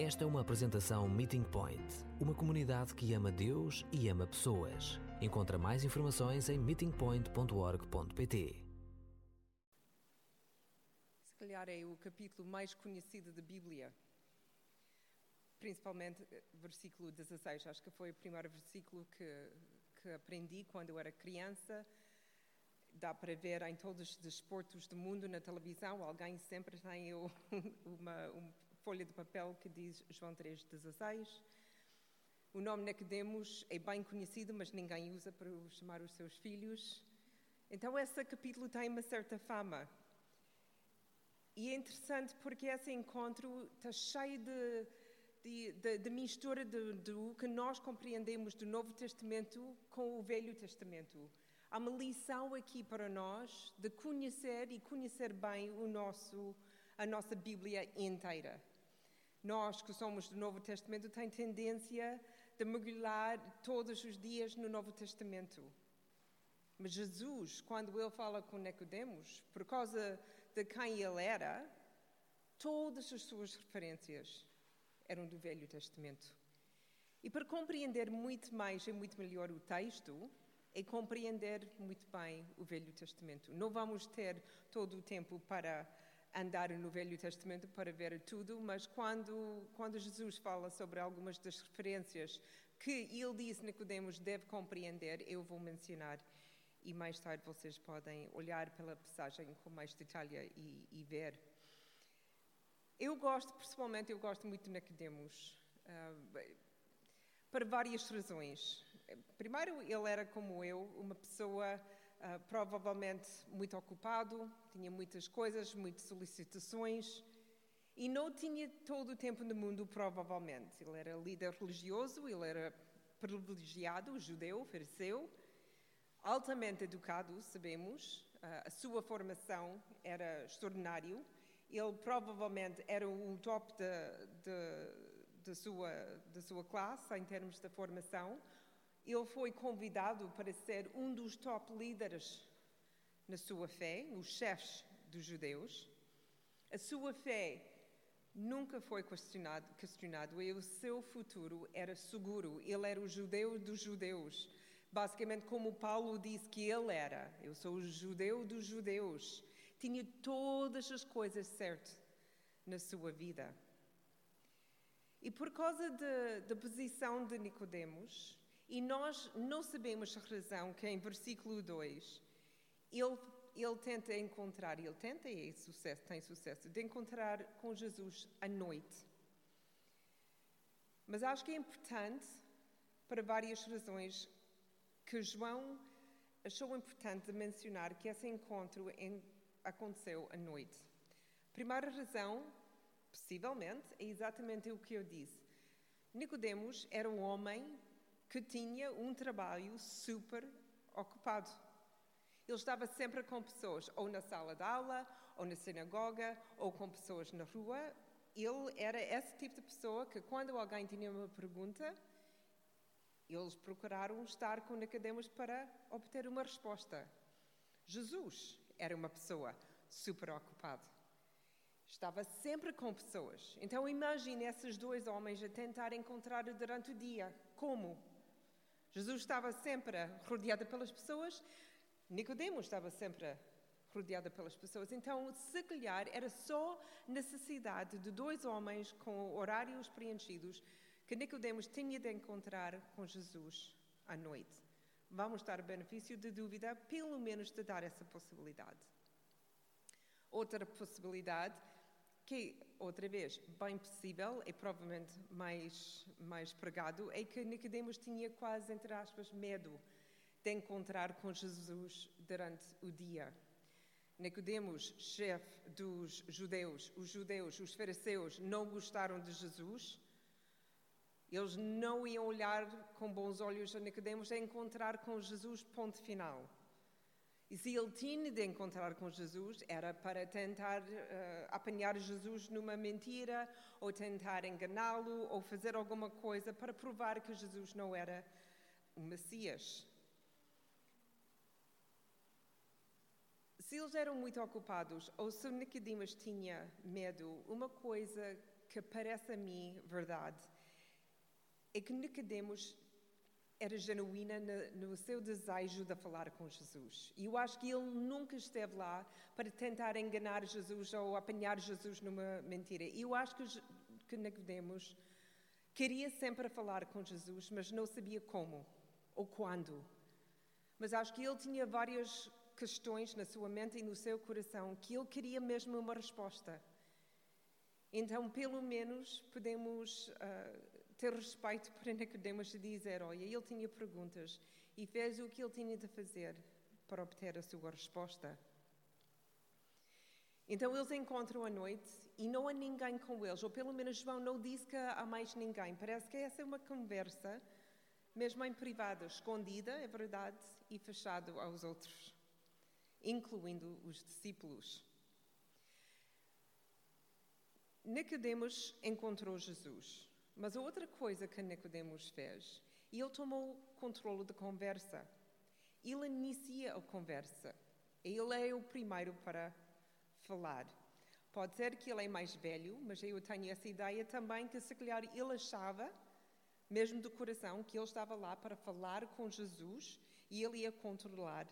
Esta é uma apresentação Meeting Point, uma comunidade que ama Deus e ama pessoas. Encontra mais informações em meetingpoint.org.pt. Se calhar é o capítulo mais conhecido da Bíblia, principalmente eh, versículo 16. Acho que foi o primeiro versículo que, que aprendi quando eu era criança. Dá para ver em todos os desportos do mundo na televisão, alguém sempre tem uma, uma folha de papel que diz João 3,16. O nome Nicodemos é bem conhecido, mas ninguém usa para chamar os seus filhos. Então, esse capítulo tem uma certa fama. E é interessante porque esse encontro está cheio de, de, de, de mistura do que nós compreendemos do Novo Testamento com o Velho Testamento. Há uma lição aqui para nós de conhecer e conhecer bem o nosso, a nossa Bíblia inteira. Nós que somos do Novo Testamento tem tendência de mergulhar todos os dias no Novo Testamento. Mas Jesus, quando ele fala com Nicodemos, por causa de quem ele era, todas as suas referências eram do Velho Testamento. E para compreender muito mais e muito melhor o texto, é compreender muito bem o Velho Testamento. Não vamos ter todo o tempo para andar no Velho Testamento para ver tudo, mas quando, quando Jesus fala sobre algumas das referências que ele disse Nicodemos deve compreender, eu vou mencionar e mais tarde vocês podem olhar pela passagem com mais detalhe e, e ver. Eu gosto, pessoalmente, eu gosto muito de Nicodemos, uh, para várias razões. Primeiro, ele era como eu, uma pessoa uh, provavelmente muito ocupado, tinha muitas coisas, muitas solicitações e não tinha todo o tempo no mundo, provavelmente. Ele era líder religioso, ele era privilegiado, judeu, fariseu, altamente educado, sabemos. Uh, a sua formação era extraordinário. Ele provavelmente era o top da sua, da sua classe em termos de formação ele foi convidado para ser um dos top líderes na sua fé, os chefes dos judeus. A sua fé nunca foi questionado, questionado e o seu futuro era seguro. Ele era o judeu dos judeus. Basicamente, como Paulo disse que ele era: Eu sou o judeu dos judeus. Tinha todas as coisas certas na sua vida. E por causa da posição de Nicodemos, e nós não sabemos a razão que em versículo 2 ele, ele tenta encontrar, ele tenta e sucesso, tem sucesso, de encontrar com Jesus à noite. Mas acho que é importante, para várias razões, que João achou importante mencionar que esse encontro em, aconteceu à noite. Primeira razão, possivelmente, é exatamente o que eu disse. Nicodemos era um homem que tinha um trabalho super ocupado. Ele estava sempre com pessoas, ou na sala de aula, ou na sinagoga, ou com pessoas na rua. Ele era esse tipo de pessoa que, quando alguém tinha uma pergunta, eles procuraram estar com Nicodemos para obter uma resposta. Jesus era uma pessoa super ocupada. Estava sempre com pessoas. Então imagine esses dois homens a tentar encontrar durante o dia. Como? Jesus estava sempre rodeado pelas pessoas, Nicodemos estava sempre rodeado pelas pessoas. Então, se calhar, era só necessidade de dois homens com horários preenchidos que Nicodemos tinha de encontrar com Jesus à noite. Vamos dar benefício de dúvida, pelo menos de dar essa possibilidade. Outra possibilidade que, outra vez, bem possível e provavelmente mais, mais pregado, é que Nicodemos tinha quase, entre aspas, medo de encontrar com Jesus durante o dia. Nicodemos, chefe dos judeus, os judeus, os fariseus, não gostaram de Jesus. Eles não iam olhar com bons olhos a Nicodemos a encontrar com Jesus, ponto final. E se ele tinha de encontrar com Jesus, era para tentar uh, apanhar Jesus numa mentira, ou tentar enganá-lo, ou fazer alguma coisa para provar que Jesus não era o Messias. Se eles eram muito ocupados, ou se Nicodemus tinha medo, uma coisa que parece a mim verdade é que Nicodemos era genuína no, seu desejo de falar com Jesus. E eu acho que ele nunca esteve lá para tentar enganar Jesus ou apanhar Jesus numa mentira. Eu acho que, que Nicodemos queria sempre falar com Jesus, mas não sabia como ou quando. Mas acho que ele tinha várias questões na sua mente e no seu coração que ele queria mesmo uma resposta. Então, pelo menos, podemos uh, ter respeito por Nicodemos e dizer: olha, ele tinha perguntas e fez o que ele tinha de fazer para obter a sua resposta. Então eles encontram à noite e não há ninguém com eles, ou pelo menos João não disse que há mais ninguém. Parece que essa é uma conversa, mesmo em privado, escondida, é verdade, e fechado aos outros, incluindo os discípulos. Nicodemos encontrou Jesus, mas a outra coisa que Nicodemos fez, ele tomou controle da conversa. Ele inicia a conversa. Ele é o primeiro para falar. Pode ser que ele é mais velho, mas eu tenho essa ideia também que se calhar ele achava, mesmo do coração, que ele estava lá para falar com Jesus e ele ia controlar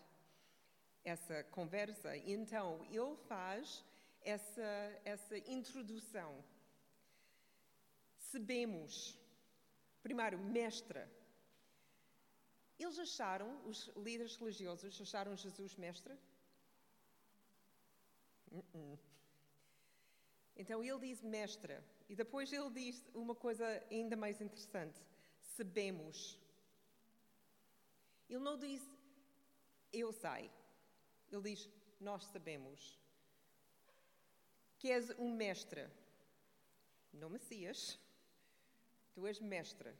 essa conversa. Então ele faz essa, essa introdução. Sabemos, primeiro, mestra. Eles acharam, os líderes religiosos acharam Jesus mestre? Uh -uh. Então ele diz mestra, e depois ele diz uma coisa ainda mais interessante: sabemos. Ele não diz eu sei, ele diz nós sabemos. Que és um mestre, não Messias, tu és mestre,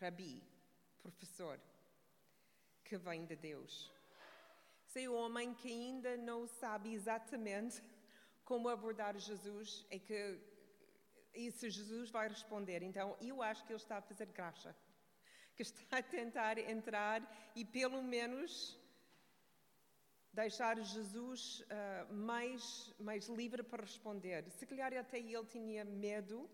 rabi, professor, que vem de Deus. Sei o homem que ainda não sabe exatamente como abordar Jesus é que e se Jesus vai responder. Então, eu acho que ele está a fazer graça, que está a tentar entrar e pelo menos deixar Jesus uh, mais, mais livre para responder. Se calhar até ele tinha medo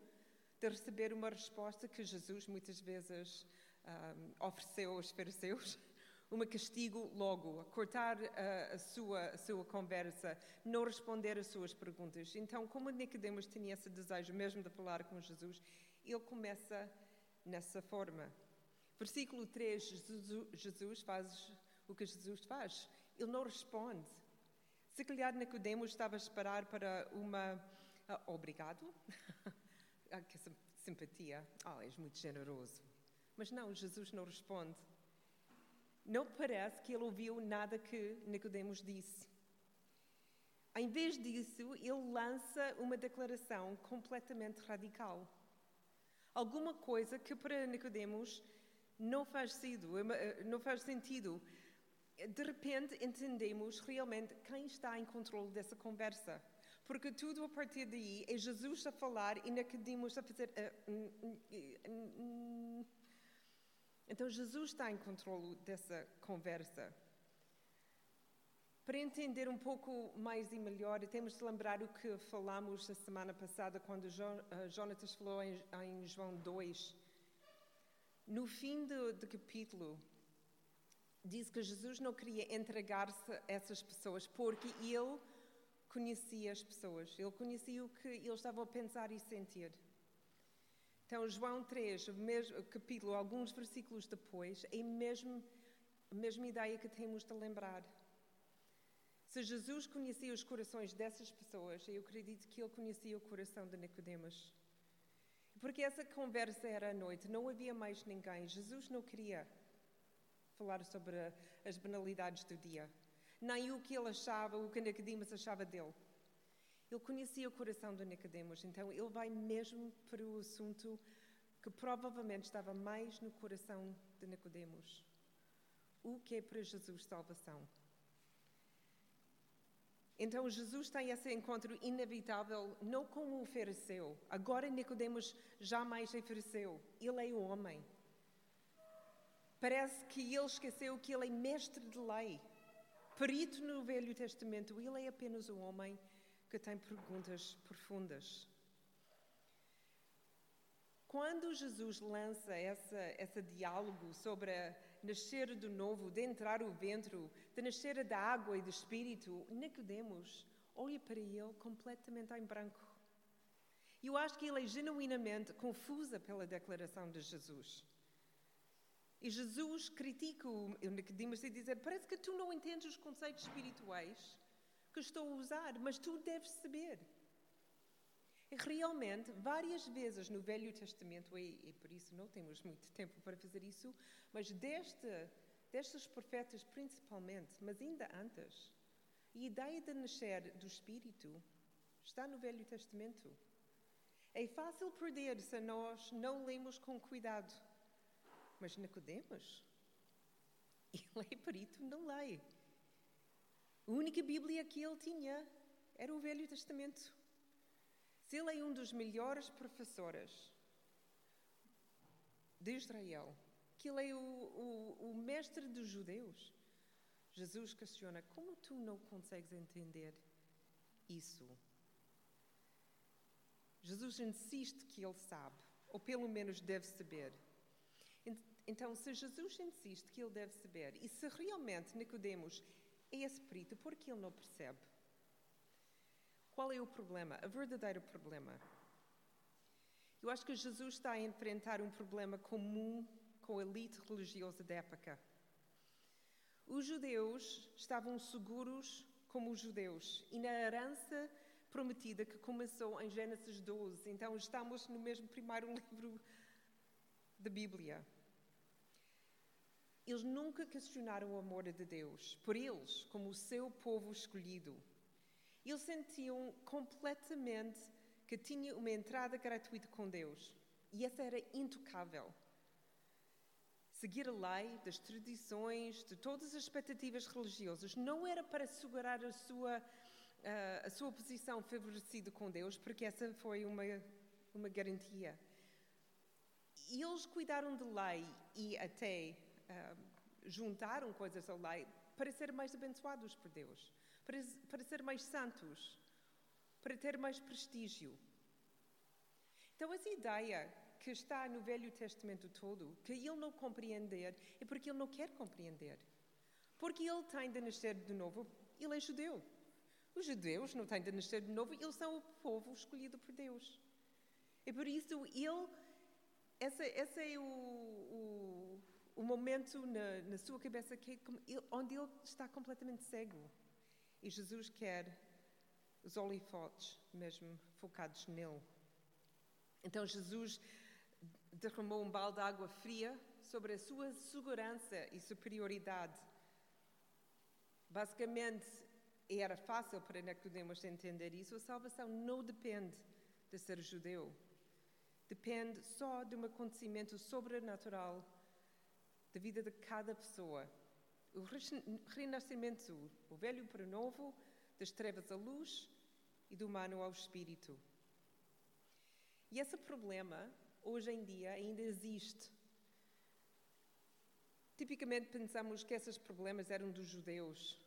de receber uma resposta que Jesus muitas vezes um, ofereceu aos fariseus um castigo logo, cortar a, a, sua, a sua conversa, não responder às suas perguntas. Então, como Nicodemos tinha esse desejo mesmo de falar com Jesus, ele começa nessa forma. Versículo 3, Jesus faz o que Jesus faz. Ele não responde. Se calhar Nicodemos estava a esperar para uma uh, obrigado, ah, que simpatia, oh, és muito generoso. Mas não, Jesus não responde não parece que ele ouviu nada que Nicodemos disse. Em vez disso, ele lança uma declaração completamente radical. Alguma coisa que para Nicodemos não faz sentido, eh, não faz sentido. De repente entendemos realmente quem está em controle dessa conversa. Porque tudo a partir daí é Jesus a falar e Nicodemos a fazer. Uh, então Jesus está em controle dessa conversa. Para entender um pouco mais e melhor, temos de lembrar o que falamos a semana passada, quando uh, Jonatas falou em, João 2. No fim do, do capítulo, diz que Jesus não queria entregar-se a essas pessoas porque ele conhecia as pessoas, ele conhecia o que eles estavam a pensar e sentir. Então, João 3, mesmo, capítulo, alguns versículos depois, é mesmo, a mesma ideia que temos de lembrar. Se Jesus conhecia os corações dessas pessoas, eu acredito que ele conhecia o coração de Nicodemus. Porque essa conversa era à noite, não havia mais ninguém. Jesus não queria falar sobre as banalidades do dia, nem o que ele achava, o que Nicodemus achava dele. Ele conhecia o coração de Nicodemos, então ele vai mesmo para o assunto que provavelmente estava mais no coração de Nicodemos. O que é para Jesus salvação? Então Jesus tem esse encontro inevitável, não com o fariseu. Agora Nicodemos jamais é fariseu, ele é homem. Parece que ele esqueceu que ele é mestre de lei, perito no Velho Testamento. Ele é apenas um homem que tem perguntas profundas. quando Jesus lança essa, esse diálogo sobre nascer de novo, de entrar o ventre, de nascer da água e do espírito, Nicodemos olha para ele completamente em branco. E eu acho que ele é genuinamente confusa pela declaração de Jesus. E Jesus critica o Nicodemos e diz: Parece que tu não entendes os conceitos espirituais que estou a usar, mas tu deves saber. E realmente, várias vezes no Velho Testamento, e, e, por isso não temos muito tempo para fazer isso, mas deste, destes profetas principalmente, mas ainda antes, a ideia de nascer do Espírito está no Velho Testamento. É fácil perder se nós não lemos com cuidado. Mas Nicodemos, ele é perito na lei. A única Bíblia que ele tinha era o Velho Testamento. Se ele é um dos melhores professores de Israel, que ele é o, o, o mestre dos judeus, Jesus questiona: como tu não consegues entender isso? Jesus insiste que ele sabe, ou pelo menos deve saber. Então, se Jesus insiste que ele deve saber, e se realmente Nicodemos é esse perito, por que ele não percebe? Qual é o problema? O verdadeiro problema. Eu acho que Jesus está a enfrentar um problema comum com a elite religiosa da época. Os judeus estavam seguros como os judeus e na herança prometida que começou em Gênesis 12. Então estamos no mesmo primeiro livro da Bíblia. Eles nunca questionaram o amor de Deus por eles, como o seu povo escolhido. Eles sentiam completamente que tinha uma entrada gratuita com Deus e essa era intocável. Seguir a lei, das tradições, de todas as expectativas religiosas, não era para assegurar a sua, a sua posição favorecida com Deus, porque essa foi uma, uma garantia. Eles cuidaram de lei e até uh, juntaram coisas à lei para ser mais abençoados por Deus para, para ser mais santos, para ter mais prestígio. Então, essa ideia que está no Velho Testamento todo, que ele não compreender, é porque ele não quer compreender. Porque ele tem de nascer de novo, ele é judeu. Os judeus não têm de nascer de novo, eles são o povo escolhido por Deus. E por isso ele, esse, esse é o, o, o momento na, na, sua cabeça que, onde ele está completamente cego. E Jesus quer os holofotes mesmo focados nele. Então Jesus derramou um balde de água fria sobre a sua segurança e superioridade. Basicamente, era fácil para Nicodemos entender isso. A salvação não depende de ser judeu. Depende só de um acontecimento sobrenatural da vida de cada pessoa o renascimento, o velho para o novo, das trevas à luz e do humano ao espírito. E esse problema, hoje em dia, ainda existe. Tipicamente pensamos que esses problemas eram dos judeus,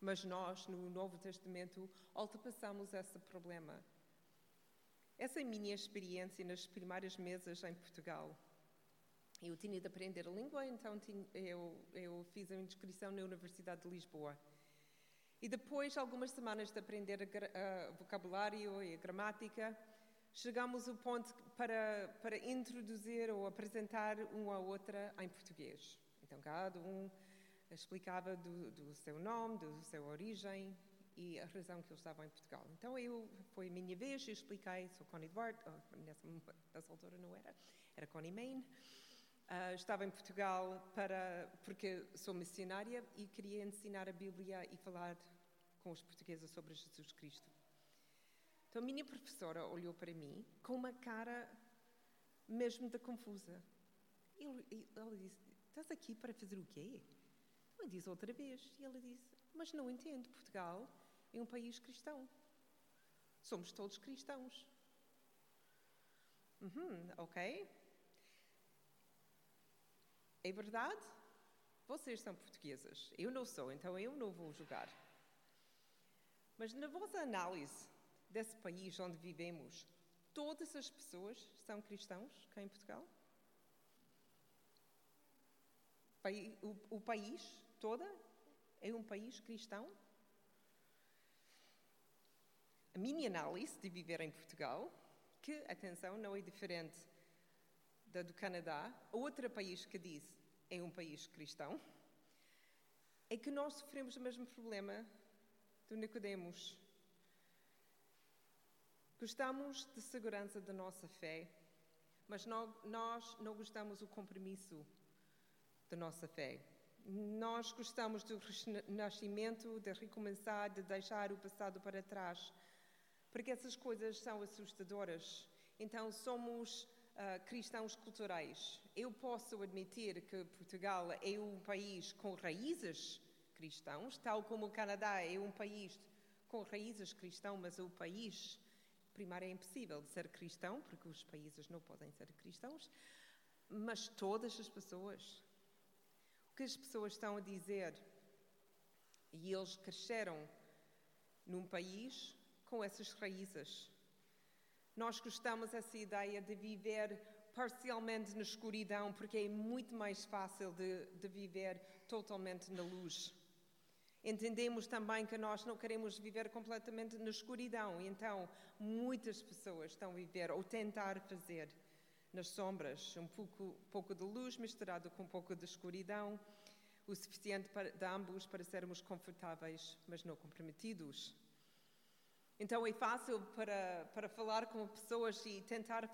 mas nós, no Novo Testamento, ultrapassamos esse problema. Essa é a minha experiência nas primeiras mesas em Portugal. Eu tinha de aprender a língua, então eu, eu fiz a inscrição na Universidade de Lisboa. E depois, algumas semanas de aprender o vocabulário e a gramática, chegamos ao ponto para, para introduzir ou apresentar uma à outra em português. Então, cada um explicava do, do seu nome, da sua origem e a razão que eu estava em Portugal. Então, eu, foi a minha vez, eu expliquei, sou Connie Duarte, nessa, nessa altura não era, era Connie Main. Uh, estava em Portugal para, porque sou missionária e queria ensinar a Bíblia e falar com os portugueses sobre Jesus Cristo. Então a minha professora olhou para mim com uma cara mesmo de confusa. E ela disse: Estás aqui para fazer o quê? Eu disse outra vez. E ela disse: Mas não entendo. Portugal é um país cristão. Somos todos cristãos. Uhum, ok. É verdade? Vocês são portuguesas, eu não sou, então eu não vou julgar. Mas na vossa análise desse país onde vivemos, todas as pessoas são cristãos cá em Portugal? O, o país toda é um país cristão? A minha análise de viver em Portugal, que, atenção, não é diferente da do Canadá, outro país que diz é um país cristão, é que nós sofremos o mesmo problema do Nicodemos. Gostamos de segurança da nossa fé, mas nós não gostamos do compromisso da nossa fé. Nós gostamos do renascimento, de recomeçar, de deixar o passado para trás, porque essas coisas são assustadoras. Então, somos uh, cristãos culturais. Eu posso admitir que Portugal é um país com raízes cristãos, tal como o Canadá é um país com raízes cristãs, mas o país primário é impossível de ser cristão, porque os países não podem ser cristãos, mas todas as pessoas, o que as pessoas estão a dizer, e eles cresceram num país com essas raízes. Nós gostamos dessa ideia de viver parcialmente na escuridão, porque é muito mais fácil de, de viver totalmente na luz. Entendemos também que nós não queremos viver completamente na escuridão, então muitas pessoas estão a viver ou tentar fazer nas sombras, um pouco, pouco de luz misturado com um pouco de escuridão, o suficiente para, de ambos para sermos confortáveis, mas não comprometidos. Então é fácil para, para falar com pessoas e tentar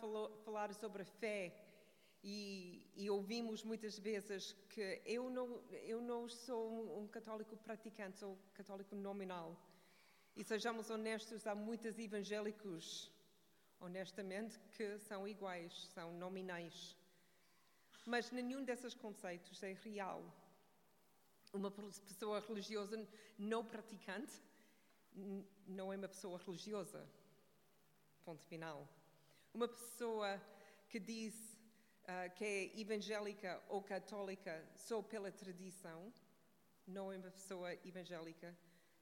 falar sobre a fé e, e, ouvimos muitas vezes que eu não, eu não sou um, católico praticante, sou católico nominal. E sejamos honestos, há muitos evangélicos, honestamente, que são iguais, são nominais. Mas nenhum desses conceitos é real. Uma pessoa religiosa não praticante não é uma pessoa religiosa. Ponto final. Uma pessoa que diz uh, que é evangélica ou católica só pela tradição, não é uma pessoa evangélica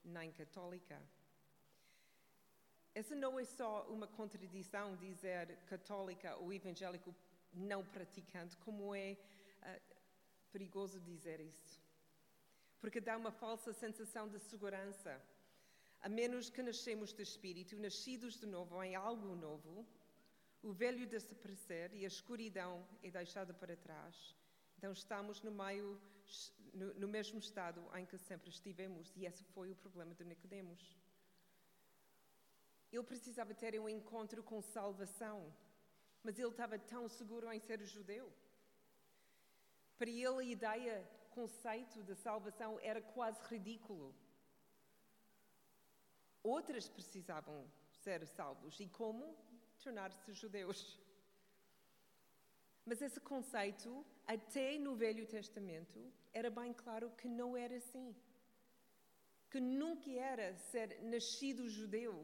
nem católica. Essa não é só uma contradição dizer católica ou evangélico não praticante, como é uh, perigoso dizer isso. Porque dá uma falsa sensação de segurança. A menos que nascemos do Espírito, nascidos de novo em algo novo, o velho desaparecer e a escuridão é deixada para trás. Então estamos no meio, no mesmo estado em que sempre estivemos, e esse foi o problema de Nicodemos. Ele precisava ter um encontro com salvação, mas ele estava tão seguro em ser judeu. Para ele a ideia, conceito de salvação era quase ridículo. Outras precisavam ser salvos e como? tornar-se judeus. Mas esse conceito, até no Velho Testamento, era bem claro que não era assim. Que nunca era ser nascido judeu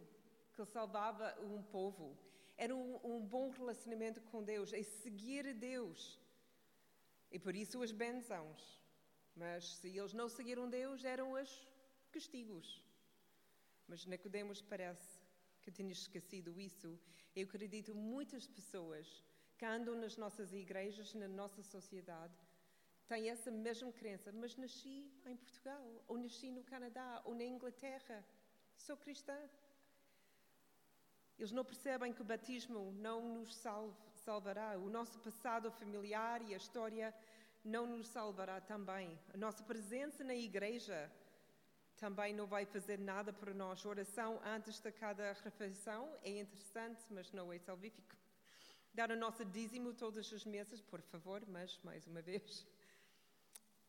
que salvava um povo. Era um, um bom relacionamento com Deus, é seguir Deus. E por isso as bênçãos. Mas se eles não seguiram Deus, eram os castigos. Mas Nicodemos parece que tinha esquecido isso eu acredito muitas pessoas que andam nas nossas igrejas, na nossa sociedade, têm essa mesma crença, mas nasci em Portugal, ou nasci no Canadá, ou na Inglaterra, sou cristã. Eles não percebem que o batismo não nos salvará, o nosso passado familiar e a história não nos salvará também. A nossa presença na igreja também não vai fazer nada para nós. Oração antes de cada refeição é interessante, mas não é salvífico. Dar o nosso dízimo todas as meses, por favor, mas, mais uma vez,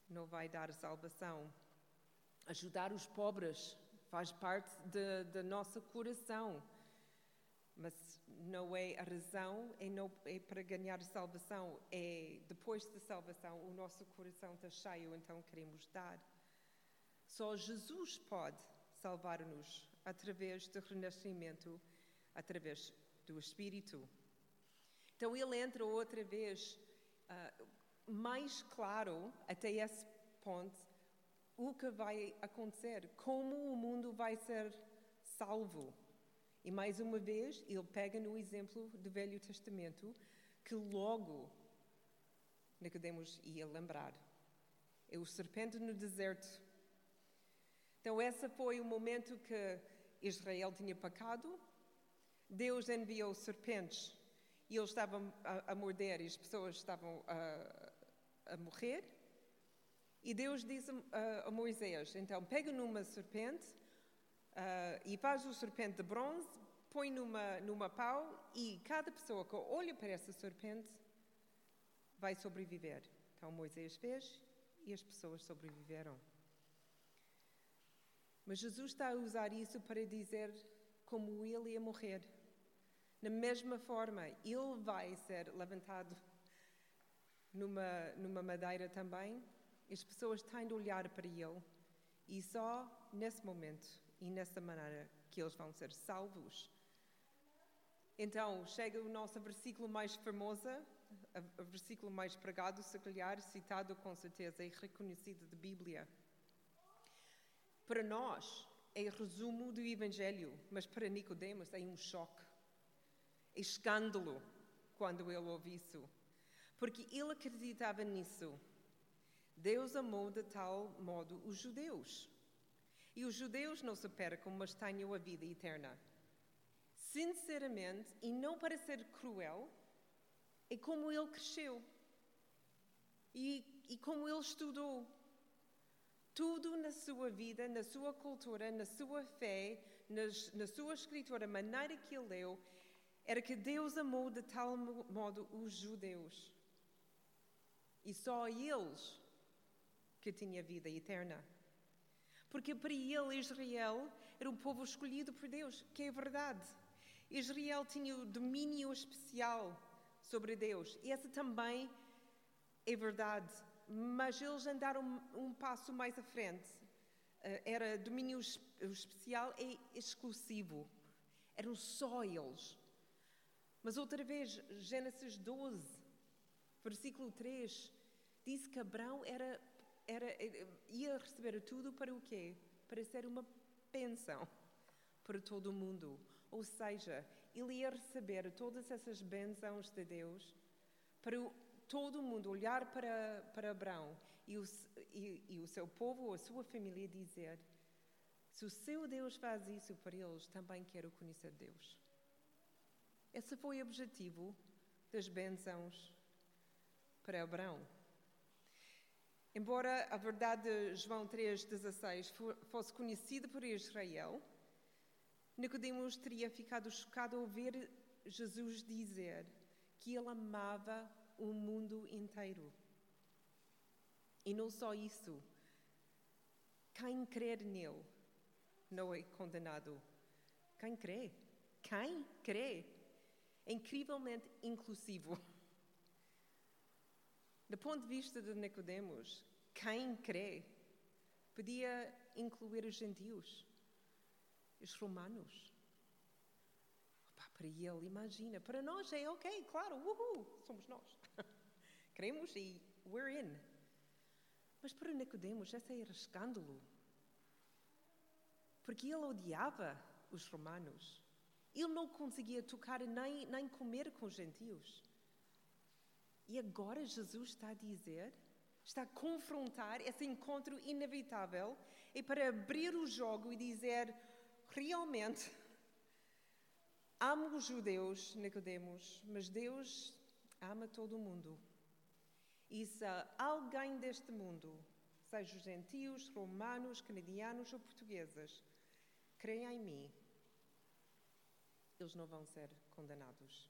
não vai dar salvação. Ajudar os pobres faz parte do nosso coração, mas não é a razão, é, não, é para ganhar salvação. É depois da salvação, o nosso coração está cheio, então queremos dar. Só Jesus pode salvar-nos através do renascimento, através do Espírito. Então ele entra outra vez uh, mais claro até esse ponto o que vai acontecer, como o mundo vai ser salvo. E mais uma vez, ele pega no exemplo do Velho Testamento, que logo Nicodemos ia lembrar. É o serpente no deserto. Então, esse foi o momento que Israel tinha pecado. Deus enviou serpentes e eles estavam a, a morder e as pessoas estavam a, a morrer. E Deus disse a, a Moisés: então, pega numa serpente uh, e faz o serpente de bronze, põe numa, numa pau e cada pessoa que olha para essa serpente vai sobreviver. Então Moisés fez e as pessoas sobreviveram. Mas Jesus está a usar isso para dizer como ele ia morrer. Na mesma forma, ele vai ser levantado numa, numa madeira também. As pessoas têm de olhar para ele. E só nesse momento e nessa maneira que eles vão ser salvos. Então, chega o nosso versículo mais famoso, o versículo mais pregado, se calhar, citado com certeza e reconhecido da Bíblia. Para nós, é resumo do Evangelho, mas para Nicodemos é um choque. É escândalo quando ele ouve isso. Porque ele acreditava nisso. Deus amou de tal modo os judeus. E os judeus não se percam, mas tenham a vida eterna. Sinceramente, e não para ser cruel, é como ele cresceu. E, e como ele estudou. Tudo na sua vida, na sua cultura, na sua fé, nas, na sua escritura, a maneira que ele leu, era que Deus amou de tal modo os judeus. E só eles que tinha vida eterna. Porque para ele, Israel era um povo escolhido por Deus, que é verdade. Israel tinha o domínio especial sobre Deus. E essa também é verdade. Mas eles andaram um passo mais à frente. Eh, era domínio especial e exclusivo. Eram só eles. Mas outra vez, Gênesis 12, versículo 3, diz que Abraão era era, eh, ia receber tudo para o quê? Para ser uma bênção para todo o mundo. Ou seja, ele ia receber todas essas bênçãos de Deus para todo mundo olhar para, para Abraão e o, e, e o seu povo a sua família dizer: se o seu Deus faz isso para eles, também quero conhecer Deus. Esse foi o objetivo das bênçãos para Abraão. Embora a verdade de João 3,16 fosse conhecida por Israel, Nicodemos teria ficado chocado ao ouvir Jesus dizer que ele amava o mundo inteiro. E não só isso, quem crer nele não é condenado. Quem crê? Quem crê? É incrivelmente inclusivo. Do ponto de vista de Nicodemos, quem crê podia incluir os gentios, os romanos. Opa, para ele, imagina, para nós é ok, claro, uhul, somos nós. Cremos e we're in. Mas para Nicodemos, esse era escândalo. Porque ele odiava os romanos. Ele não conseguia tocar nem, nem comer com os gentios. E agora Jesus está a dizer, está a confrontar esse encontro inevitável e para abrir o jogo e dizer: realmente, amo os judeus, Nicodemos, mas Deus ama todo o mundo. E se alguém deste mundo, seja gentios, romanos, canadianos ou portugueses, creem em mim, eles não vão ser condenados.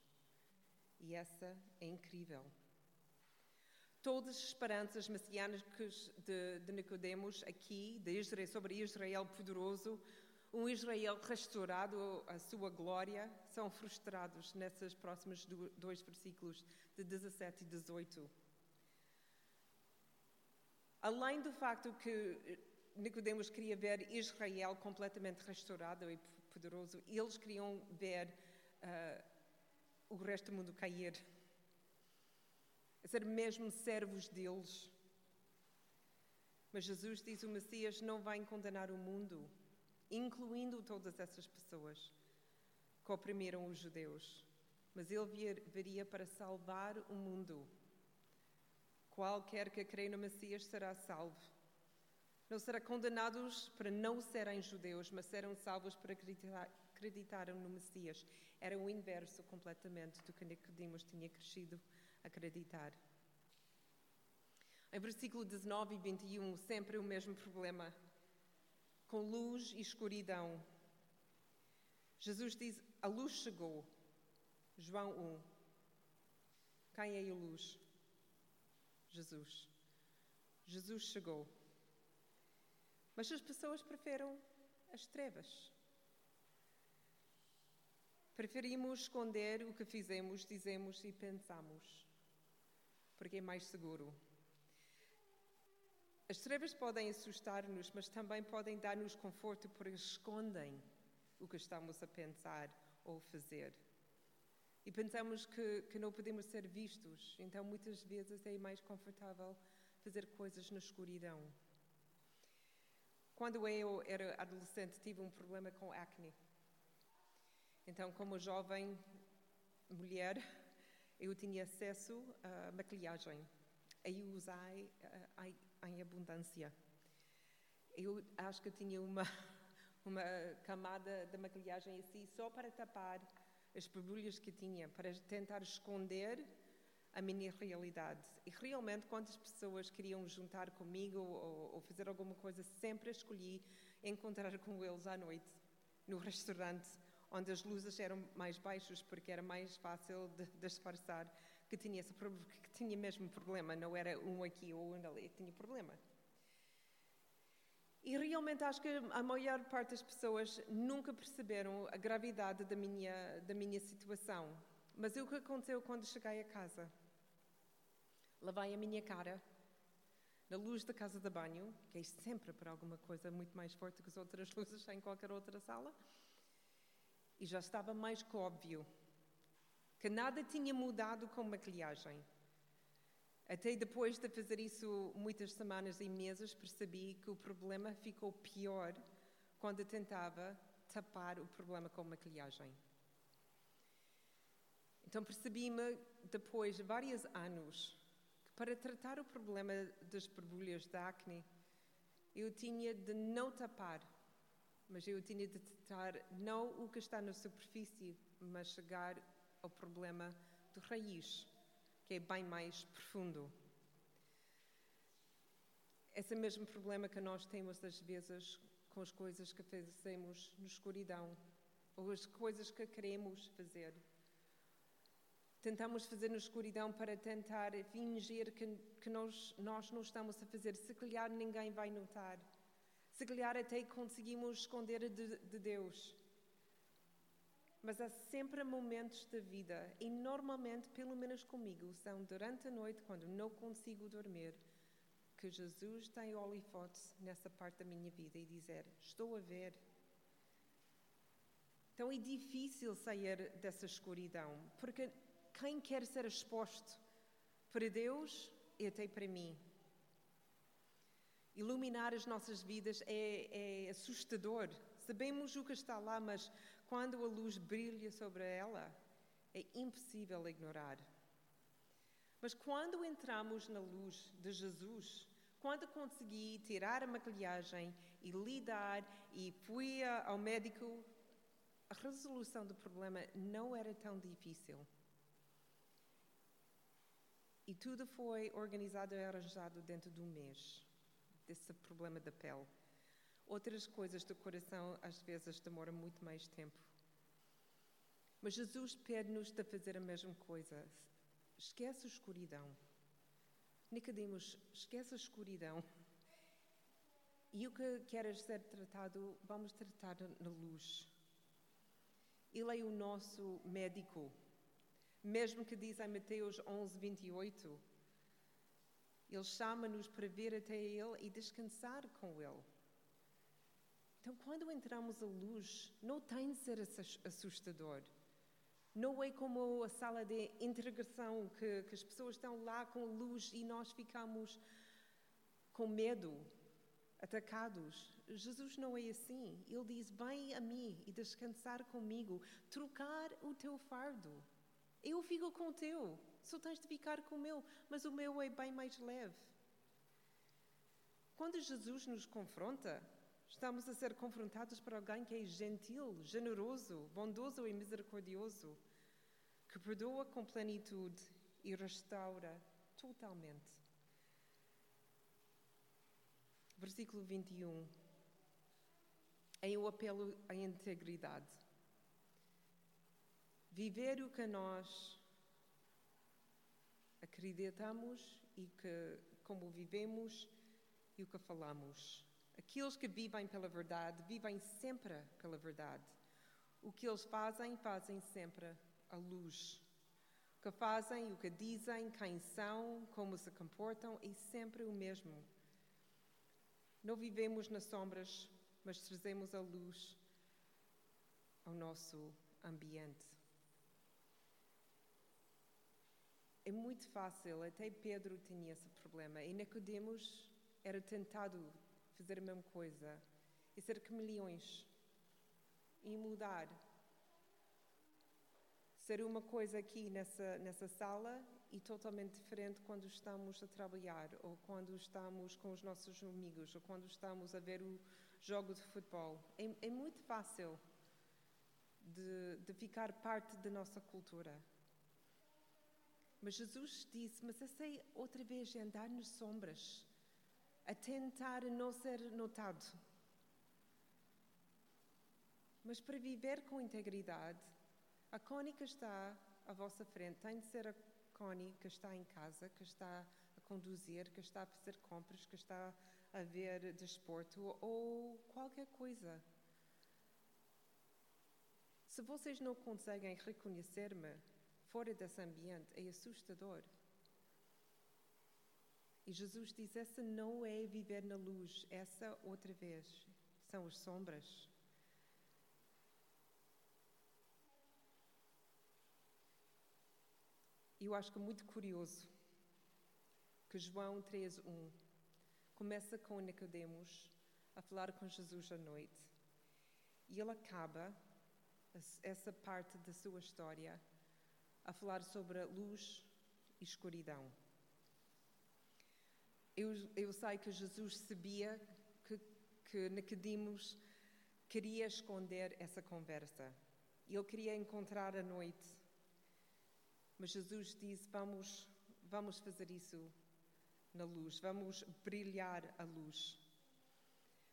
E essa é incrível. Todas as esperanças messiânicas de, de Nicodemos aqui, de Israel, sobre Israel poderoso, um Israel restaurado à sua glória, são frustrados nesses próximos dois versículos de 17 e 18. Além do facto que Nicodemos queria ver Israel completamente restaurado e poderoso, eles queriam ver uh, o resto do mundo cair ser mesmo servos deles. Mas Jesus diz: o Messias não vai condenar o mundo, incluindo todas essas pessoas. que oprimiram os judeus, mas ele viria para salvar o mundo. Qualquer que crê no Messias será salvo. Não será condenados para não serem judeus, mas serão salvos para acreditar, acreditaram no Messias. Era o inverso completamente do que Nicodemos tinha crescido a acreditar. Em versículo 19 e 21, sempre o mesmo problema, com luz e escuridão. Jesus diz: A luz chegou. João 1. Quem é a luz? Jesus. Jesus chegou. Mas as pessoas preferem as trevas. Preferimos esconder o que fizemos, dizemos e pensamos, porque é mais seguro. As trevas podem assustar-nos, mas também podem dar-nos conforto porque escondem o que estamos a pensar ou fazer. E pensamos que, que não podemos ser vistos, então muitas vezes é mais confortável fazer coisas na escuridão. Quando eu era adolescente, tive um problema com acne. Então, como jovem mulher, eu tinha acesso à maquilhagem. Eu usei uh, em abundância. Eu acho que tinha uma, uma camada de maquilhagem assim só para tapar as borbulhas que tinha, para tentar esconder a minha realidade. E realmente, quantas pessoas queriam juntar comigo ou, ou fazer alguma coisa, sempre escolhi encontrar com eles à noite, no restaurante, onde as luzes eram mais baixas, porque era mais fácil de, de disfarçar que tinha esse que tinha mesmo problema, não era um aqui ou um ali, tinha problema. E realmente acho que a maior parte das pessoas nunca perceberam a gravidade da minha, da minha situação. Mas o que aconteceu quando cheguei a casa? Lavei a minha cara na luz da casa de banho, que é sempre para alguma coisa muito mais forte que as outras luzes em qualquer outra sala, e já estava mais que óbvio que nada tinha mudado com maquilhagem. Até depois de fazer isso muitas semanas e meses, percebi que o problema ficou pior quando tentava tapar o problema com maquilhagem. Então percebi-me, depois de vários anos, que para tratar o problema das borbulhas da acne, eu tinha de não tapar, mas eu tinha de tratar não o que está na superfície, mas chegar ao problema de raiz, que é bem mais profundo. Esse mesmo problema que nós temos às vezes com as coisas que fazemos na escuridão, ou as coisas que queremos fazer. Tentamos fazer na escuridão para tentar fingir que, que nós, nós não estamos a fazer. Se calhar ninguém vai notar. Se calhar até conseguimos esconder de, de Deus. Mas há sempre momentos da vida, e normalmente, pelo menos comigo, são durante a noite, quando não consigo dormir, que Jesus tem holofotes nessa parte da minha vida e dizer: Estou a ver. Então é difícil sair dessa escuridão, porque quem quer ser exposto para Deus e até para mim? Iluminar as nossas vidas é, é assustador. Sabemos o que está lá, mas quando a luz brilha sobre ela, é impossível ignorar. Mas quando entramos na luz de Jesus, quando consegui tirar a maquilhagem e lidar e fui ao médico, a resolução do problema não era tão difícil. E tudo foi organizado e arranjado dentro de um mês, desse problema da pele. Outras coisas do coração às vezes demoram muito mais tempo. Mas Jesus pede-nos de fazer a mesma coisa. Esquece a escuridão. Nicodemos, esquece a escuridão. E o que queres ser tratado, vamos tratar na luz. Ele é o nosso médico. Mesmo que diz em Mateus 11, 28, ele chama-nos para vir até Ele e descansar com Ele. Então, quando entramos à luz, não tem de ser assustador. Não é como a sala de integração, que, que as pessoas estão lá com luz e nós ficamos com medo. atacados. Jesus não é assim. Ele diz: Vem a mim e descansar comigo, trocar o teu fardo. Eu fico com o teu, só tens de ficar com o meu, mas o meu é bem mais leve. Quando Jesus nos confronta, estamos a ser confrontados por alguém que é gentil, generoso, bondoso e misericordioso, que perdoa com plenitude e restaura totalmente. Versículo 21. É o apelo à integridade. Viver o que nós acreditamos e que como vivemos e o que falamos. Aqueles que vivem pela verdade, vivem sempre pela verdade. O que eles fazem, fazem sempre à luz. O que fazem, o que dizem, quem são, como se comportam, é sempre o mesmo. Não vivemos nas sombras, mas trazemos a luz ao nosso ambiente. É muito fácil, até Pedro tinha esse problema. E Nicodemos era tentado fazer a mesma coisa e ser camaleões e mudar. Ser uma coisa aqui nessa, nessa sala e totalmente diferente quando estamos a trabalhar, ou quando estamos com os nossos amigos, ou quando estamos a ver o jogo de futebol. É, é muito fácil de, de ficar parte da nossa cultura. Mas Jesus disse: Mas essa é outra vez andar nas sombras a tentar não ser notado. Mas para viver com integridade, a Connie que está à vossa frente tem de ser a Connie que está em casa, que está a conduzir, que está a fazer compras, que está a ver desporto ou qualquer coisa. Se vocês não conseguem reconhecer-me fora desse ambiente, é assustador. E Jesus diz: essa não é viver na luz, essa outra vez são as sombras. Eu acho que é muito curioso que João 3:1 começa com Nicodemos a falar com Jesus à noite e ele acaba essa parte da sua história a falar sobre a luz e escuridão. Eu, eu sei que Jesus sabia que, que queria esconder essa conversa. Ele queria encontrar a noite. Mas Jesus disse: Vamos, vamos fazer isso na luz, vamos brilhar a luz.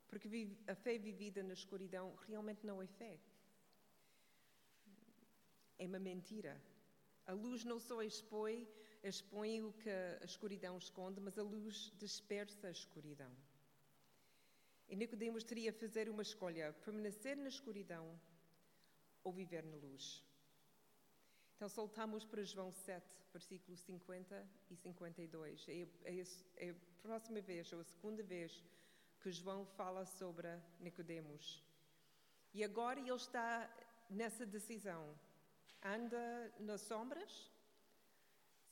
Porque a fé vivida na escuridão realmente não é fé. É uma mentira. A luz não só expõe expõe o que a escuridão esconde, mas a luz dispersa a escuridão. E Nicodemos teria a fazer uma escolha: permanecer na escuridão ou viver na luz. Então soltamos para João 7, versículos 50 e 52. É, é, é a próxima vez, ou a segunda vez, que João fala sobre Nicodemos. E agora ele está nessa decisão. Anda nas sombras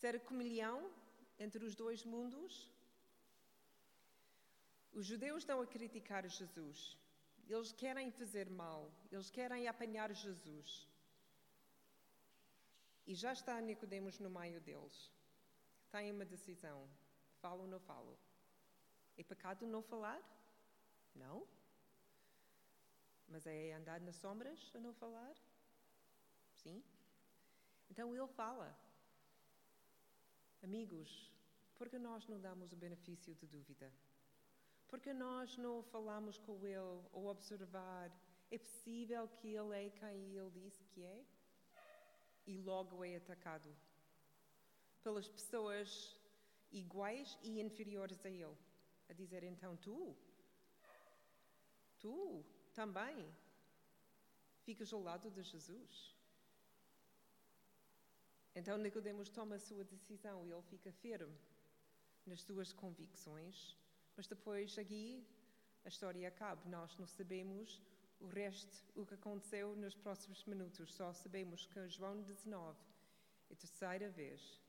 Ser comunhão entre os dois mundos? Os judeus estão a criticar Jesus. Eles querem fazer mal, eles querem apanhar Jesus. E já está Nicodemos no meio deles. Tem uma decisão: falo ou não falo? É pecado não falar? Não. Mas é andar nas sombras a não falar? Sim. Então ele fala. Amigos, porque nós não damos o benefício de dúvida? Porque nós não falamos com Ele ou observar? É possível que Ele é quem Ele disse que é? E logo é atacado pelas pessoas iguais e inferiores a Ele. A dizer então, tu, tu também ficas ao lado de Jesus. Então Nicodemos toma a sua decisão e ele fica firme nas suas convicções, mas depois aqui a história acaba. Nós não sabemos o resto, o que aconteceu nos próximos minutos, só sabemos que João 19 é a terceira vez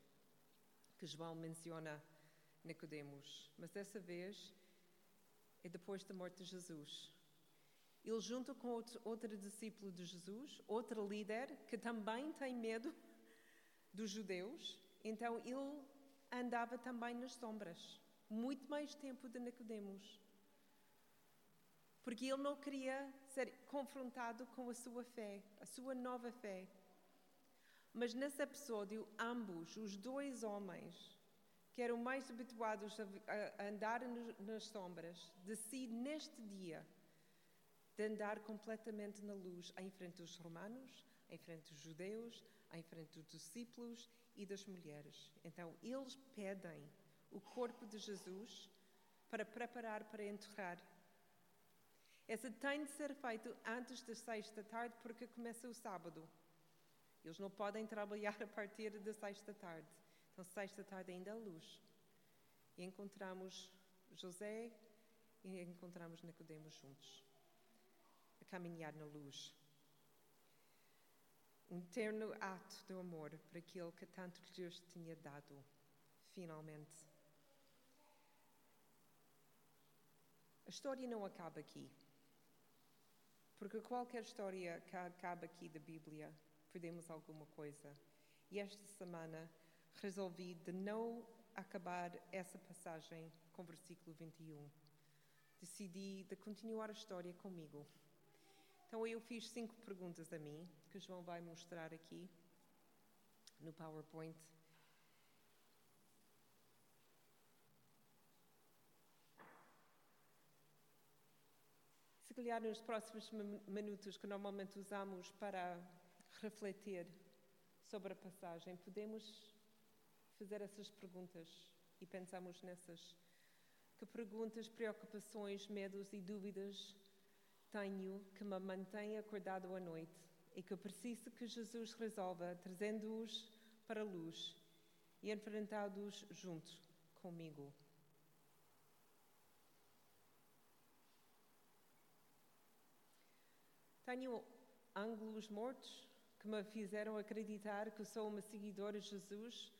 que João menciona Nicodemos, mas dessa vez é depois da morte de Jesus. Ele, junto com outro, outro discípulo de Jesus, outro líder que também tem medo dos judeus, então ele andava também nas sombras, muito mais tempo de Nicodemos. Porque ele não queria ser confrontado com a sua fé, a sua nova fé. Mas nesse episódio, ambos, os dois homens, que eram mais habituados a, andar nas sombras, decidem neste dia de andar completamente na luz, em frente dos romanos, em frente dos judeus, em frente dos discípulos e das mulheres. Então, eles pedem o corpo de Jesus para preparar para enterrar. Essa tem de ser feito antes das seis da tarde, porque começa o sábado. Eles não podem trabalhar a partir das seis da tarde. Então, seis da tarde ainda é luz. E encontramos José e encontramos Nicodemos juntos, a caminhar na luz. Um terno ato de amor para aquele que tanto Deus tinha dado, finalmente. A história não acaba aqui. Porque qualquer história que acaba aqui da Bíblia, perdemos alguma coisa. E esta semana resolvi de não acabar essa passagem com o versículo 21. Decidi de continuar a história comigo. Então eu fiz cinco perguntas a mim, que João vai mostrar aqui no PowerPoint. Se calhar nos próximos minutos que normalmente usamos para refletir sobre a passagem, podemos fazer essas perguntas e pensamos nessas. Que perguntas, preocupações, medos e dúvidas tenho que me mantém acordado à noite e que preciso que Jesus resolva, trazendo-os para a luz e enfrentados juntos comigo. Tenho ângulos mortos que me fizeram acreditar que sou uma seguidora de Jesus,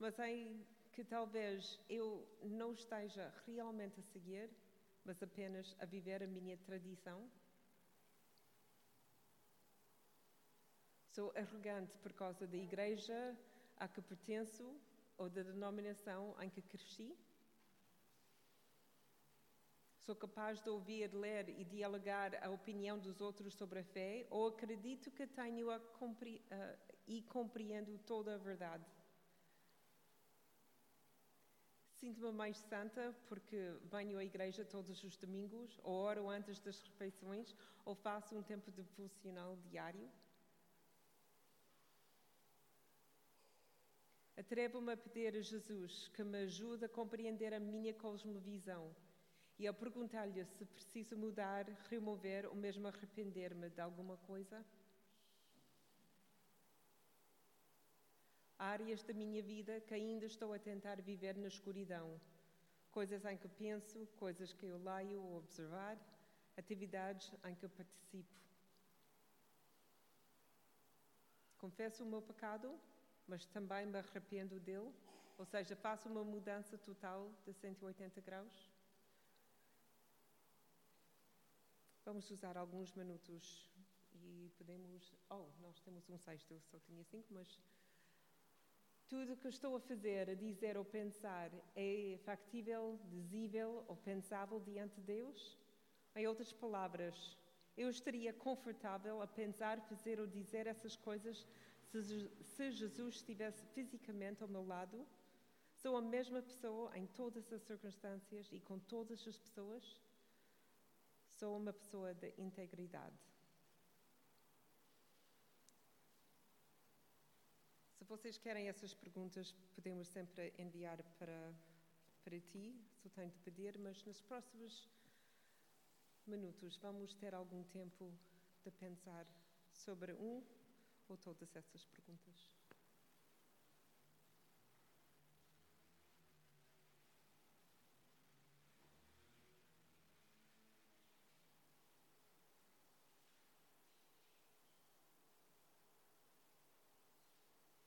mas em que talvez eu não esteja realmente a seguir mas apenas a viver a minha tradição? Sou arrogante por causa da igreja a que pertenço ou da denominação em que cresci? Sou capaz de ouvir, ler e dialogar a opinião dos outros sobre a fé ou acredito que tenho a compre uh, e compreendo toda a verdade? Sinto-me mais santa porque venho à igreja todos os domingos, ou oro antes das refeições, ou faço um tempo devocional diário. Atrevo-me a pedir a Jesus que me ajude a compreender a minha cosmovisão e a perguntar-lhe se preciso mudar, remover ou mesmo arrepender-me de alguma coisa. Áreas da minha vida que ainda estou a tentar viver na escuridão. Coisas em que penso, coisas que eu leio ou observar, atividades em que eu participo. Confesso o meu pecado, mas também me arrependo dele, ou seja, faço uma mudança total de 180 graus. Vamos usar alguns minutos e podemos. Oh, nós temos um sexto, eu só tinha cinco, mas tudo o que estou a fazer, a dizer ou pensar é factível, dizível ou pensável diante de Deus? Em outras palavras, eu estaria confortável a pensar, fazer ou dizer essas coisas se Jesus estivesse fisicamente ao meu lado? Sou a mesma pessoa em todas as circunstâncias e com todas as pessoas? Sou uma pessoa de integridade. Vocês querem essas perguntas, podemos sempre enviar para, para ti, só tenho de pedir, mas nos próximos minutos vamos ter algum tempo de pensar sobre um ou todas essas perguntas.